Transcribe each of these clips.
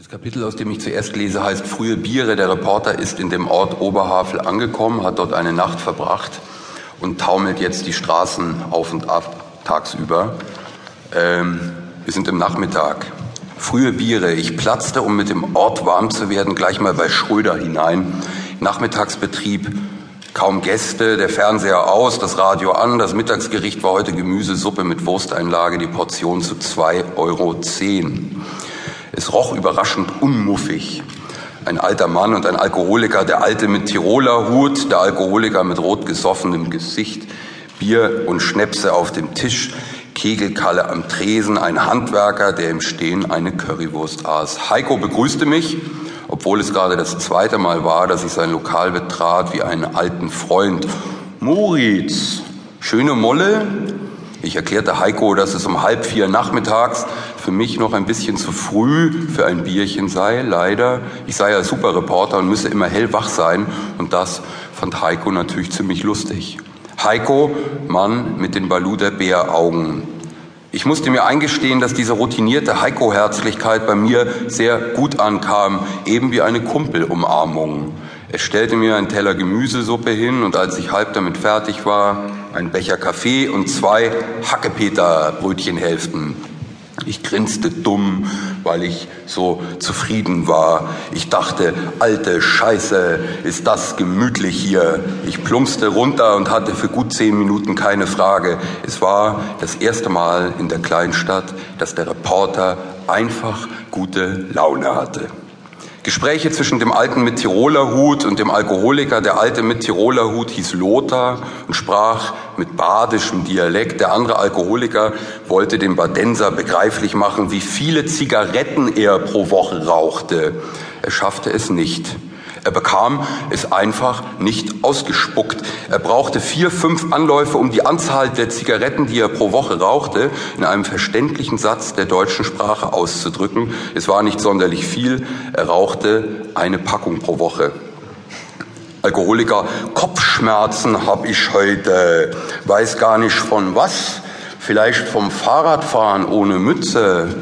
Das Kapitel, aus dem ich zuerst lese, heißt Frühe Biere. Der Reporter ist in dem Ort Oberhavel angekommen, hat dort eine Nacht verbracht und taumelt jetzt die Straßen auf und ab tagsüber. Ähm, wir sind im Nachmittag. Frühe Biere. Ich platzte, um mit dem Ort warm zu werden, gleich mal bei Schröder hinein. Nachmittagsbetrieb, kaum Gäste, der Fernseher aus, das Radio an. Das Mittagsgericht war heute Gemüsesuppe mit Wursteinlage, die Portion zu 2,10 Euro. Es roch überraschend unmuffig. Ein alter Mann und ein Alkoholiker, der Alte mit Tiroler Hut, der Alkoholiker mit rot gesoffenem Gesicht, Bier und Schnäpse auf dem Tisch, Kegelkalle am Tresen, ein Handwerker, der im Stehen eine Currywurst aß. Heiko begrüßte mich, obwohl es gerade das zweite Mal war, dass ich sein Lokal betrat, wie einen alten Freund. Moritz, schöne Molle? Ich erklärte Heiko, dass es um halb vier nachmittags für mich noch ein bisschen zu früh für ein Bierchen sei, leider. Ich sei ja super Reporter und müsse immer hellwach sein und das fand Heiko natürlich ziemlich lustig. Heiko, Mann mit den Baluder Bäraugen. Ich musste mir eingestehen, dass diese routinierte Heiko-Herzlichkeit bei mir sehr gut ankam, eben wie eine Kumpelumarmung. Er stellte mir einen Teller Gemüsesuppe hin und als ich halb damit fertig war, ein Becher Kaffee und zwei Hackepeter-Brötchenhälften. Ich grinste dumm, weil ich so zufrieden war. Ich dachte, alte Scheiße, ist das gemütlich hier. Ich plumpste runter und hatte für gut zehn Minuten keine Frage. Es war das erste Mal in der Kleinstadt, dass der Reporter einfach gute Laune hatte. Gespräche zwischen dem Alten mit Tiroler Hut und dem Alkoholiker. Der Alte mit Tiroler Hut hieß Lothar und sprach mit badischem Dialekt. Der andere Alkoholiker wollte dem Badenser begreiflich machen, wie viele Zigaretten er pro Woche rauchte. Er schaffte es nicht. Er bekam es einfach nicht ausgespuckt. Er brauchte vier, fünf Anläufe, um die Anzahl der Zigaretten, die er pro Woche rauchte, in einem verständlichen Satz der deutschen Sprache auszudrücken. Es war nicht sonderlich viel. Er rauchte eine Packung pro Woche. Alkoholiker, Kopfschmerzen hab ich heute. Weiß gar nicht von was. Vielleicht vom Fahrradfahren ohne Mütze.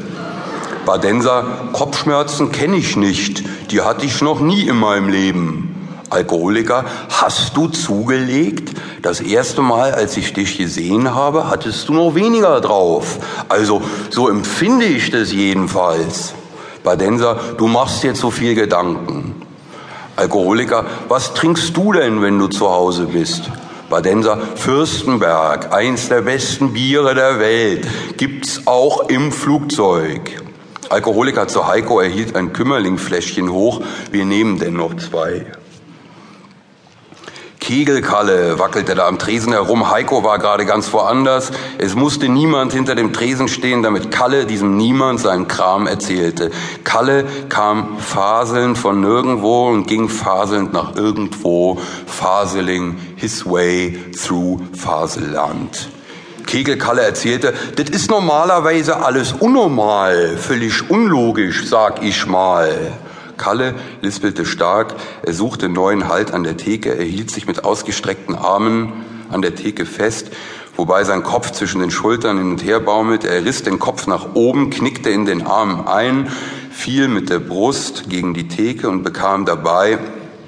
Badenser, Kopfschmerzen kenne ich nicht, die hatte ich noch nie in meinem Leben. Alkoholiker, hast du zugelegt? Das erste Mal, als ich dich gesehen habe, hattest du noch weniger drauf. Also so empfinde ich das jedenfalls. Badenser, du machst jetzt so viel Gedanken. Alkoholiker, was trinkst du denn, wenn du zu Hause bist? Badenser, Fürstenberg, eins der besten Biere der Welt, gibt's auch im Flugzeug. Alkoholiker zu Heiko erhielt ein Kümmerlingfläschchen hoch. Wir nehmen denn noch zwei. Kegelkalle wackelte da am Tresen herum. Heiko war gerade ganz woanders. Es musste niemand hinter dem Tresen stehen, damit Kalle diesem Niemand seinen Kram erzählte. Kalle kam faselnd von nirgendwo und ging faselnd nach irgendwo, faseling his way through Faselland. Kegelkalle erzählte, das ist normalerweise alles unnormal, völlig unlogisch, sag ich mal. Kalle lispelte stark, er suchte neuen Halt an der Theke, er hielt sich mit ausgestreckten Armen an der Theke fest, wobei sein Kopf zwischen den Schultern hin und her baumelte. Er riss den Kopf nach oben, knickte in den Armen ein, fiel mit der Brust gegen die Theke und bekam dabei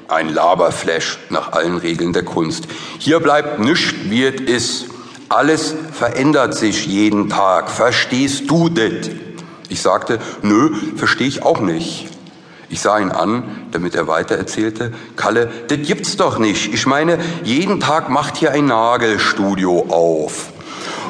ein Laberflash nach allen Regeln der Kunst. Hier bleibt nichts, wie es ist. Alles verändert sich jeden Tag. Verstehst du das? Ich sagte, nö, verstehe ich auch nicht. Ich sah ihn an, damit er weiter erzählte. Kalle, das gibt's doch nicht. Ich meine, jeden Tag macht hier ein Nagelstudio auf.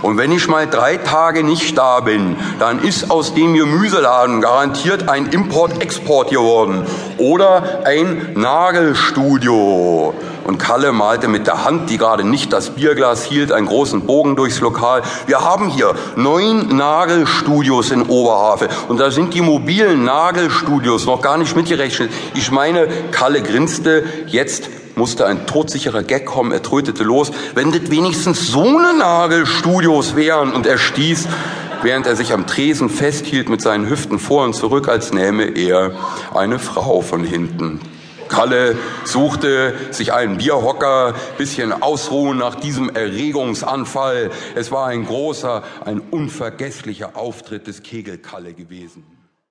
Und wenn ich mal drei Tage nicht da bin, dann ist aus dem Gemüseladen garantiert ein Import-Export geworden. Oder ein Nagelstudio. Und Kalle malte mit der Hand, die gerade nicht das Bierglas hielt, einen großen Bogen durchs Lokal. Wir haben hier neun Nagelstudios in Oberhavel. Und da sind die mobilen Nagelstudios noch gar nicht mitgerechnet. Ich meine, Kalle grinste, jetzt musste ein todsicherer Gag kommen, er trötete los, wenn das wenigstens so eine Nagelstudios wären. Und er stieß, während er sich am Tresen festhielt mit seinen Hüften vor und zurück, als nähme er eine Frau von hinten. Kalle suchte sich einen Bierhocker, bisschen ausruhen nach diesem Erregungsanfall. Es war ein großer, ein unvergesslicher Auftritt des Kegelkalle gewesen.